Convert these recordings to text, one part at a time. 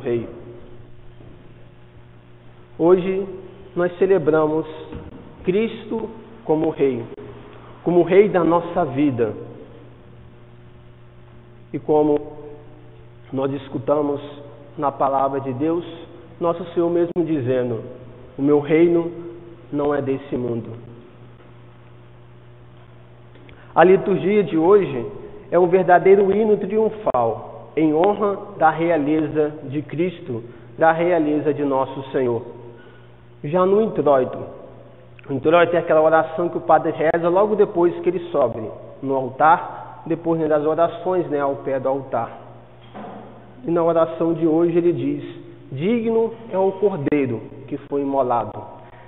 Rei. Hoje nós celebramos Cristo como Rei, como Rei da nossa vida. E como nós escutamos na palavra de Deus, nosso Senhor mesmo dizendo: O meu reino não é desse mundo. A liturgia de hoje é um verdadeiro hino triunfal em honra da realeza de Cristo, da realeza de nosso Senhor. Já no introito, o introito é aquela oração que o padre reza logo depois que ele sobe no altar, depois né, das orações né, ao pé do altar. E na oração de hoje ele diz: Digno é o cordeiro que foi imolado,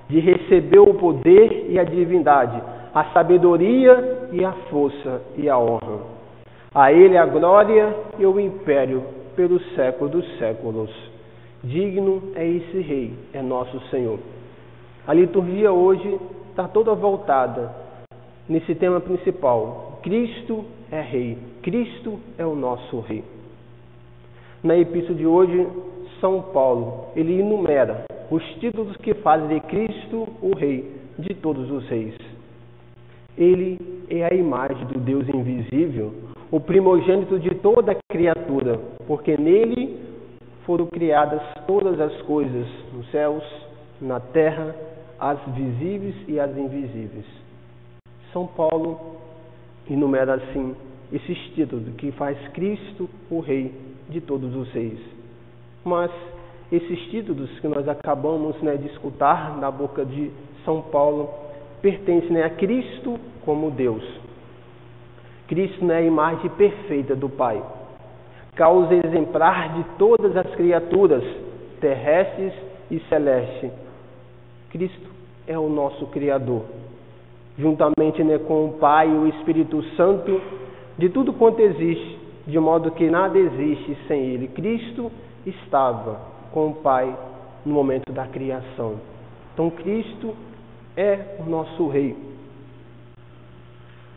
de receber o poder e a divindade, a sabedoria e a força e a honra. A ele a glória e o império pelos séculos dos séculos. Digno é esse rei, é nosso Senhor. A liturgia hoje está toda voltada nesse tema principal. Cristo é Rei, Cristo é o nosso Rei. Na epístola de hoje, São Paulo, ele enumera os títulos que fazem de Cristo o Rei de todos os reis. Ele é a imagem do Deus invisível, o primogênito de toda criatura, porque nele foram criadas todas as coisas nos céus, na terra as visíveis e as invisíveis. São Paulo enumera assim esses títulos que faz Cristo o Rei de todos os reis. Mas esses títulos que nós acabamos né, de escutar na boca de São Paulo pertencem né, a Cristo como Deus. Cristo é a imagem perfeita do Pai, causa exemplar de todas as criaturas terrestres e celestes. Cristo é o nosso Criador. Juntamente né, com o Pai e o Espírito Santo, de tudo quanto existe, de modo que nada existe sem Ele. Cristo estava com o Pai no momento da criação. Então, Cristo é o nosso Rei.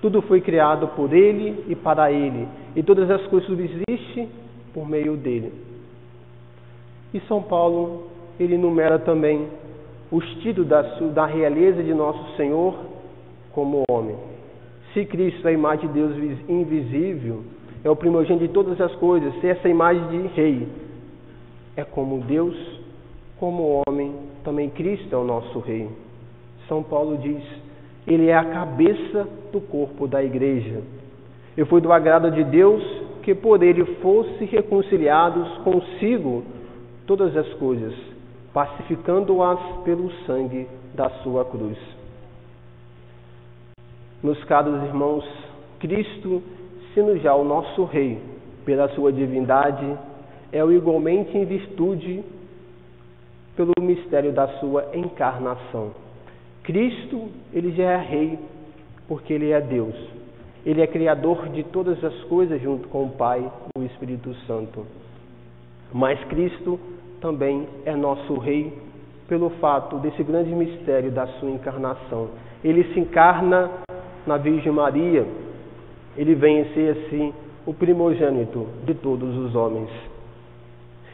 Tudo foi criado por Ele e para Ele, e todas as coisas existem por meio dele. E São Paulo, ele enumera também os títulos da, da realeza de nosso Senhor como homem. Se Cristo é a imagem de Deus invisível, é o primogênito de todas as coisas, se essa imagem de rei é como Deus, como homem, também Cristo é o nosso rei. São Paulo diz: Ele é a cabeça do corpo da igreja. E foi do agrado de Deus que por ele fosse reconciliados consigo todas as coisas pacificando-as pelo sangue da sua cruz. Meus caros irmãos, Cristo, sendo já o nosso Rei, pela sua divindade, é o igualmente em virtude pelo mistério da sua encarnação. Cristo, ele já é Rei porque ele é Deus. Ele é criador de todas as coisas junto com o Pai, o Espírito Santo. Mas Cristo também é nosso Rei pelo fato desse grande mistério da sua encarnação. Ele se encarna na Virgem Maria, ele vem a ser assim o primogênito de todos os homens.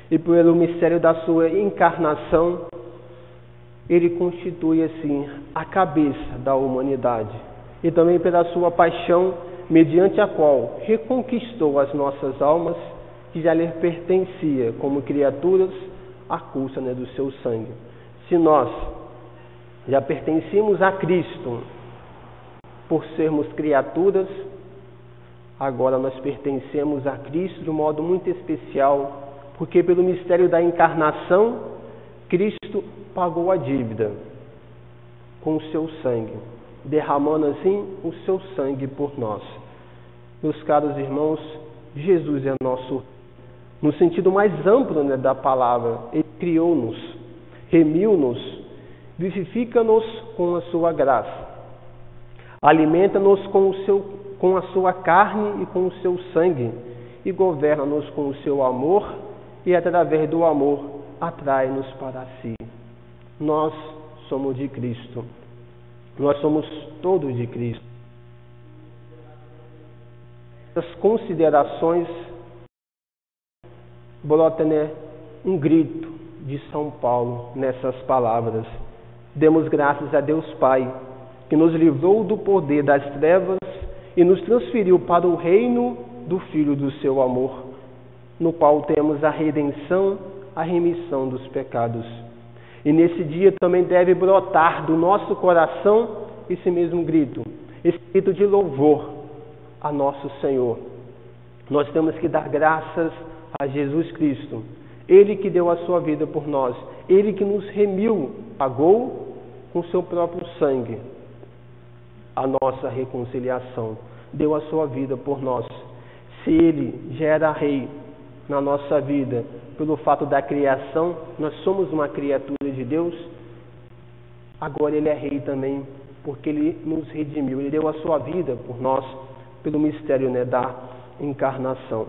E pelo mistério da sua encarnação, ele constitui assim a cabeça da humanidade. E também pela sua paixão, mediante a qual reconquistou as nossas almas que já lhe pertencia como criaturas à custa né, do seu sangue. Se nós já pertencemos a Cristo por sermos criaturas, agora nós pertencemos a Cristo de um modo muito especial, porque pelo mistério da encarnação, Cristo pagou a dívida com o seu sangue, derramando assim o seu sangue por nós. Meus caros irmãos, Jesus é nosso no sentido mais amplo né, da palavra. Ele criou-nos, remiu-nos, vivifica-nos com a sua graça, alimenta-nos com, com a sua carne e com o seu sangue, e governa-nos com o seu amor, e através do amor atrai-nos para si. Nós somos de Cristo. Nós somos todos de Cristo. As considerações brota né, um grito de São Paulo nessas palavras. Demos graças a Deus Pai, que nos livrou do poder das trevas e nos transferiu para o reino do Filho do seu amor, no qual temos a redenção, a remissão dos pecados. E nesse dia também deve brotar do nosso coração esse mesmo grito, esse grito de louvor a nosso Senhor. Nós temos que dar graças a Jesus Cristo, Ele que deu a sua vida por nós, Ele que nos remiu, pagou com seu próprio sangue a nossa reconciliação, deu a sua vida por nós. Se Ele já era Rei na nossa vida, pelo fato da criação, nós somos uma criatura de Deus, agora Ele é Rei também, porque Ele nos redimiu, Ele deu a sua vida por nós, pelo mistério né, da encarnação.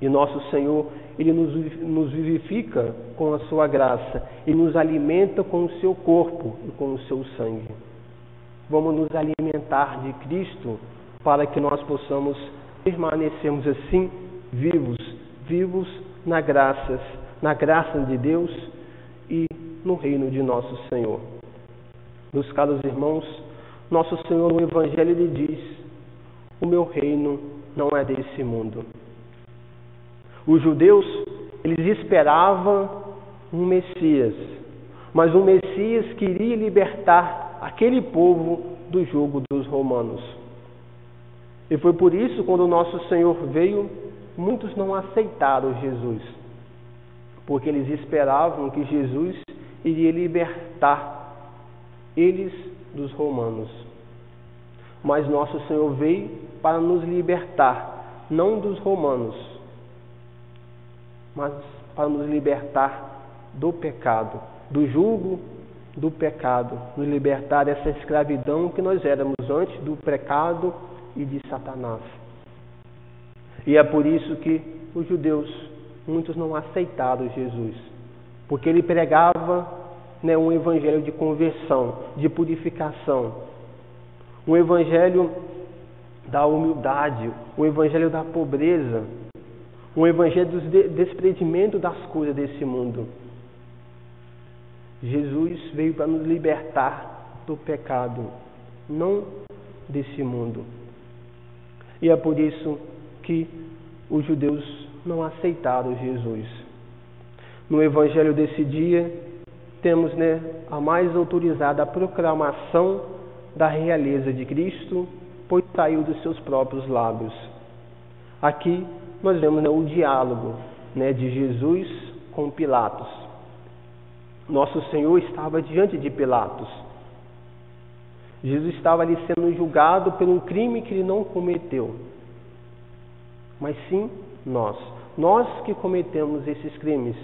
E nosso Senhor, Ele nos, nos vivifica com a sua graça e nos alimenta com o seu corpo e com o seu sangue. Vamos nos alimentar de Cristo para que nós possamos permanecermos assim vivos, vivos na graças, na graça de Deus e no reino de nosso Senhor. Meus caros irmãos, nosso Senhor no Evangelho lhe diz: O meu reino não é desse mundo. Os judeus, eles esperavam um Messias, mas um Messias queria libertar aquele povo do jugo dos romanos. E foi por isso, quando o nosso Senhor veio, muitos não aceitaram Jesus, porque eles esperavam que Jesus iria libertar eles dos romanos. Mas nosso Senhor veio para nos libertar, não dos romanos, mas para nos libertar do pecado, do julgo do pecado, nos libertar dessa escravidão que nós éramos antes do pecado e de Satanás. E é por isso que os judeus, muitos não aceitaram Jesus, porque ele pregava né, um evangelho de conversão, de purificação, um evangelho da humildade, um evangelho da pobreza, um evangelho do desprendimento das coisas desse mundo. Jesus veio para nos libertar do pecado, não desse mundo. E é por isso que os judeus não aceitaram Jesus. No evangelho desse dia, temos né, a mais autorizada proclamação da realeza de Cristo, pois saiu dos seus próprios lábios. Aqui nós vemos né, o diálogo né, de Jesus com Pilatos. Nosso Senhor estava diante de Pilatos. Jesus estava ali sendo julgado por um crime que ele não cometeu, mas sim nós. Nós que cometemos esses crimes.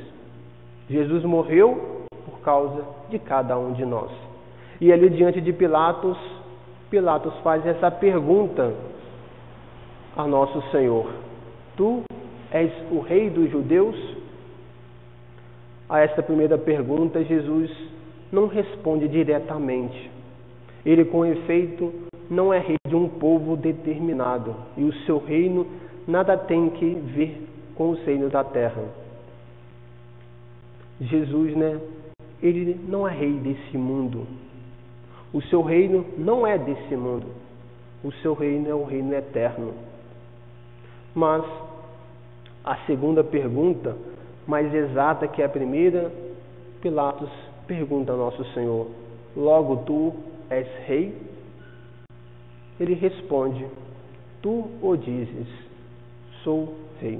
Jesus morreu por causa de cada um de nós. E ali diante de Pilatos, Pilatos faz essa pergunta a nosso Senhor: Tu és o rei dos judeus? A esta primeira pergunta, Jesus não responde diretamente. Ele, com efeito, não é rei de um povo determinado, e o seu reino nada tem que ver com os reinos da terra. Jesus, né? Ele não é rei desse mundo. O seu reino não é desse mundo. O seu reino é o reino eterno. Mas a segunda pergunta, mais exata que a primeira, Pilatos pergunta ao nosso Senhor: Logo tu és rei? Ele responde: Tu o dizes, sou rei.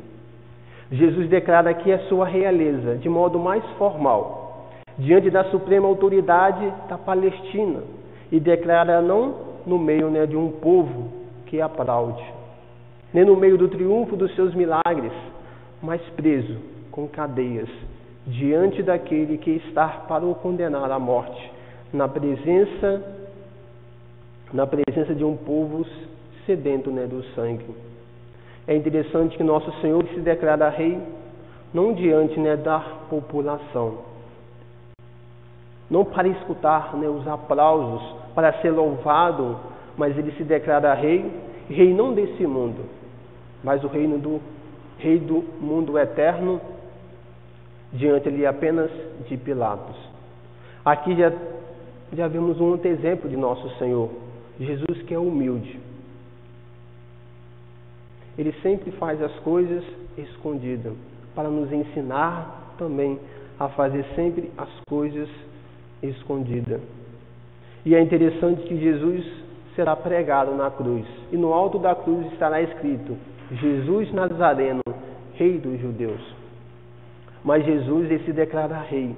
Jesus declara aqui a sua realeza de modo mais formal, diante da suprema autoridade da Palestina, e declara não no meio né, de um povo que aplaude, nem no meio do triunfo dos seus milagres, mas preso com cadeias diante daquele que está para o condenar à morte, na presença na presença de um povo sedento né, do sangue. É interessante que nosso Senhor se declara rei não diante né, da população, não para escutar né, os aplausos, para ser louvado, mas ele se declara rei, rei não desse mundo, mas o reino do rei do mundo eterno diante ali apenas de Pilatos. Aqui já, já vemos um outro exemplo de nosso Senhor, Jesus que é humilde. Ele sempre faz as coisas escondidas, para nos ensinar também a fazer sempre as coisas escondidas. E é interessante que Jesus será pregado na cruz, e no alto da cruz estará escrito: Jesus Nazareno, Rei dos Judeus. Mas Jesus se declara rei,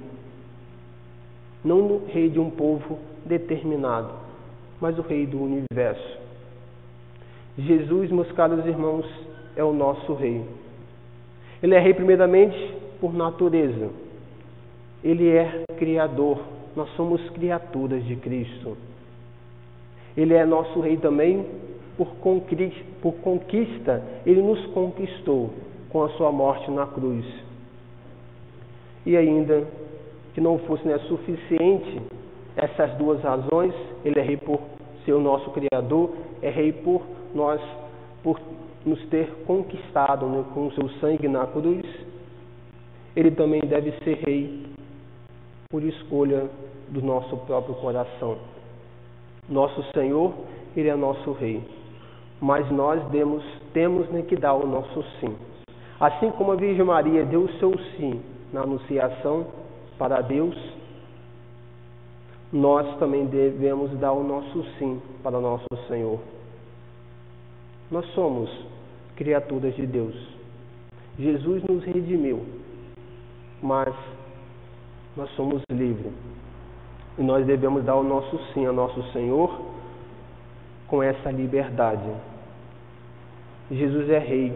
não o rei de um povo determinado, mas o rei do universo. Jesus, meus caros irmãos, é o nosso rei. Ele é rei primeiramente por natureza. Ele é criador. Nós somos criaturas de Cristo. Ele é nosso rei também por conquista. Ele nos conquistou com a sua morte na cruz. E ainda que não fosse né, suficiente essas duas razões, ele é rei por ser o nosso Criador, é rei por nós, por nos ter conquistado né, com o seu sangue na cruz, ele também deve ser rei por escolha do nosso próprio coração. Nosso Senhor, ele é nosso rei, mas nós demos, temos né, que dar o nosso sim. Assim como a Virgem Maria deu o seu sim na anunciação para Deus, nós também devemos dar o nosso sim para o nosso Senhor. Nós somos criaturas de Deus. Jesus nos redimiu, mas nós somos livres. E nós devemos dar o nosso sim ao nosso Senhor com essa liberdade. Jesus é Rei,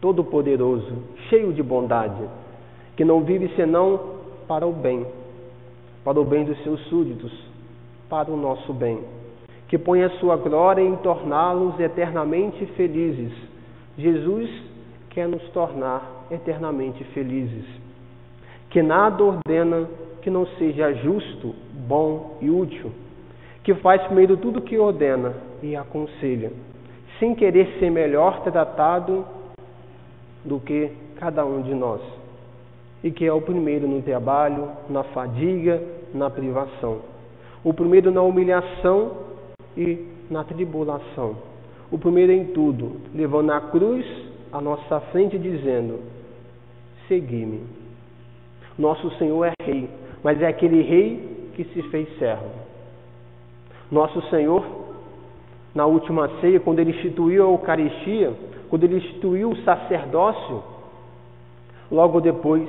todo-poderoso, cheio de bondade, que não vive senão para o bem, para o bem dos seus súditos, para o nosso bem, que põe a sua glória em torná-los eternamente felizes. Jesus quer nos tornar eternamente felizes. Que nada ordena que não seja justo, bom e útil, que faz primeiro tudo o que ordena e aconselha, sem querer ser melhor tratado do que cada um de nós, e que é o primeiro no trabalho, na fadiga, na privação, o primeiro na humilhação e na tribulação, o primeiro em tudo, levando a cruz à nossa frente, dizendo: Segui-me. Nosso Senhor é Rei, mas é aquele Rei que se fez servo. Nosso Senhor, na última ceia, quando ele instituiu a Eucaristia, quando ele instituiu o sacerdócio, logo depois,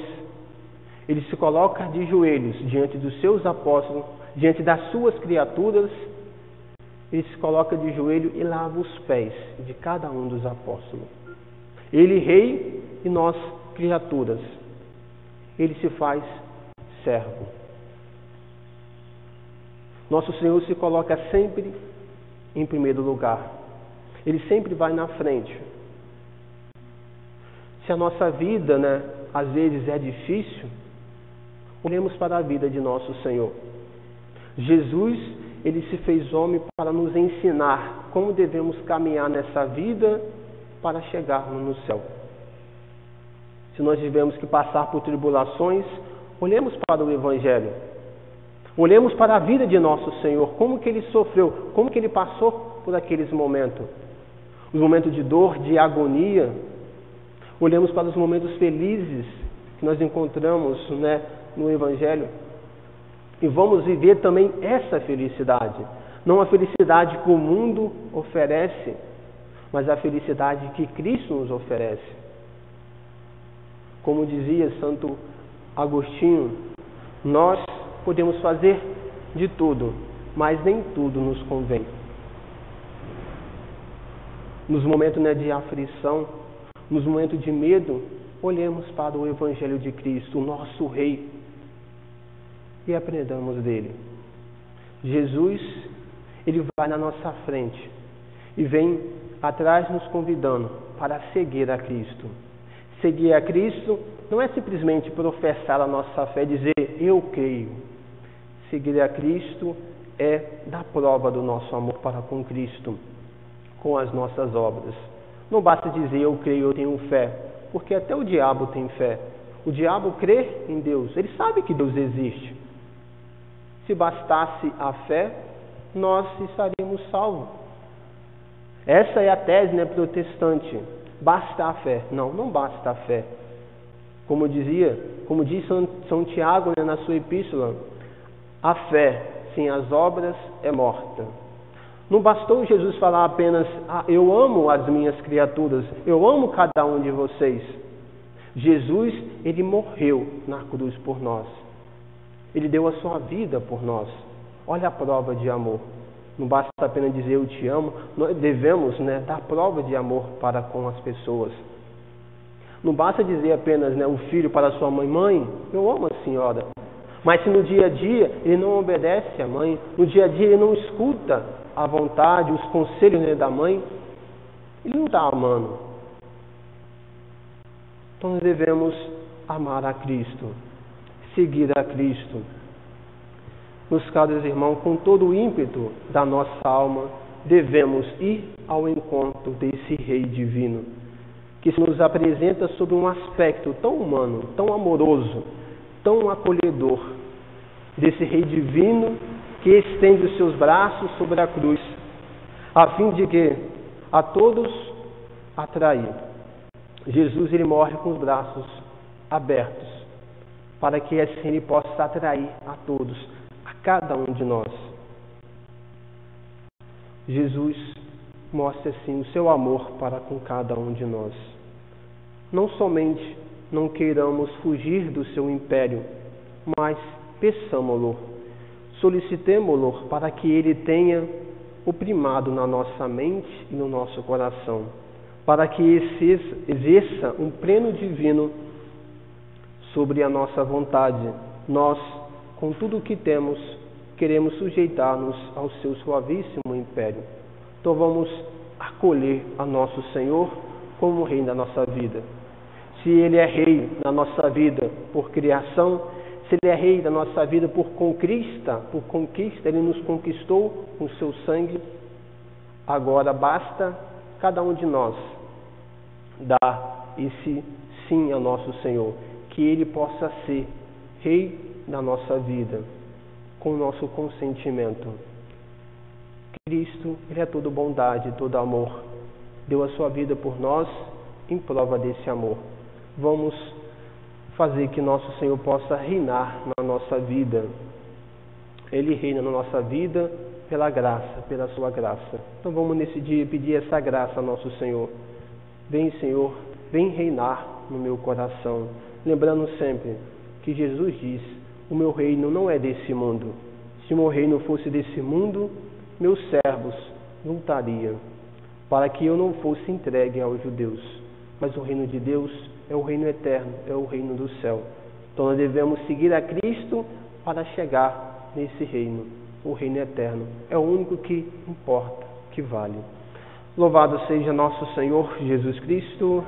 ele se coloca de joelhos diante dos seus apóstolos, diante das suas criaturas, ele se coloca de joelho e lava os pés de cada um dos apóstolos. Ele, rei, e nós, criaturas. Ele se faz servo. Nosso Senhor se coloca sempre em primeiro lugar. Ele sempre vai na frente. Se a nossa vida, né, às vezes é difícil, olhemos para a vida de nosso Senhor. Jesus, ele se fez homem para nos ensinar como devemos caminhar nessa vida para chegarmos no céu. Se nós tivemos que passar por tribulações, olhemos para o Evangelho. Olhemos para a vida de nosso Senhor, como que ele sofreu, como que ele passou por aqueles momentos. Os momentos de dor, de agonia, olhemos para os momentos felizes que nós encontramos né, no Evangelho e vamos viver também essa felicidade. Não a felicidade que o mundo oferece, mas a felicidade que Cristo nos oferece. Como dizia Santo Agostinho, nós podemos fazer de tudo, mas nem tudo nos convém. Nos momentos né, de aflição, nos momentos de medo, olhemos para o Evangelho de Cristo, o nosso Rei, e aprendamos dele. Jesus, ele vai na nossa frente e vem atrás nos convidando para seguir a Cristo. Seguir a Cristo não é simplesmente professar a nossa fé, dizer eu creio. Seguir a Cristo é dar prova do nosso amor para com Cristo, com as nossas obras. Não basta dizer eu creio, eu tenho fé, porque até o diabo tem fé. O diabo crê em Deus, ele sabe que Deus existe. Se bastasse a fé, nós estaríamos salvos. Essa é a tese né, protestante. Basta a fé. Não, não basta a fé. Como dizia, como diz São, São Tiago né, na sua epístola, a fé sem as obras é morta. Não bastou Jesus falar apenas, ah, eu amo as minhas criaturas, eu amo cada um de vocês. Jesus, ele morreu na cruz por nós. Ele deu a sua vida por nós. Olha a prova de amor. Não basta apenas dizer eu te amo, nós devemos né, dar prova de amor para com as pessoas. Não basta dizer apenas né, o filho para sua mãe, mãe, eu amo a senhora. Mas se no dia a dia ele não obedece à mãe, no dia a dia ele não escuta a vontade, os conselhos né, da mãe, ele não está amando. Então nós devemos amar a Cristo, seguir a Cristo. Meus caros irmãos, com todo o ímpeto da nossa alma, devemos ir ao encontro desse Rei divino, que se nos apresenta sob um aspecto tão humano, tão amoroso, tão acolhedor, desse Rei divino que estende os seus braços sobre a cruz, a fim de que a todos atrair. Jesus ele morre com os braços abertos, para que assim ele possa atrair a todos cada um de nós. Jesus mostra assim o seu amor para com cada um de nós. Não somente não queiramos fugir do seu império, mas peçamo-lo, solicitemo-lo para que ele tenha o primado na nossa mente e no nosso coração, para que exerça um pleno divino sobre a nossa vontade. Nós com tudo o que temos, queremos sujeitar-nos ao seu suavíssimo império. Então vamos acolher a nosso Senhor como Rei da nossa vida. Se Ele é Rei da nossa vida por criação, se Ele é Rei da nossa vida por conquista, por conquista, Ele nos conquistou com seu sangue. Agora basta cada um de nós dar esse sim ao nosso Senhor, que Ele possa ser Rei na nossa vida, com o nosso consentimento. Cristo, Ele é todo bondade, todo amor. Deu a sua vida por nós em prova desse amor. Vamos fazer que nosso Senhor possa reinar na nossa vida. Ele reina na nossa vida pela graça, pela sua graça. Então vamos nesse dia pedir essa graça ao nosso Senhor. Vem, Senhor, vem reinar no meu coração. Lembrando sempre que Jesus disse o meu reino não é desse mundo. Se meu reino fosse desse mundo, meus servos lutariam para que eu não fosse entregue aos judeus. Mas o reino de Deus é o reino eterno, é o reino do céu. Então nós devemos seguir a Cristo para chegar nesse reino, o reino eterno. É o único que importa, que vale. Louvado seja nosso Senhor Jesus Cristo.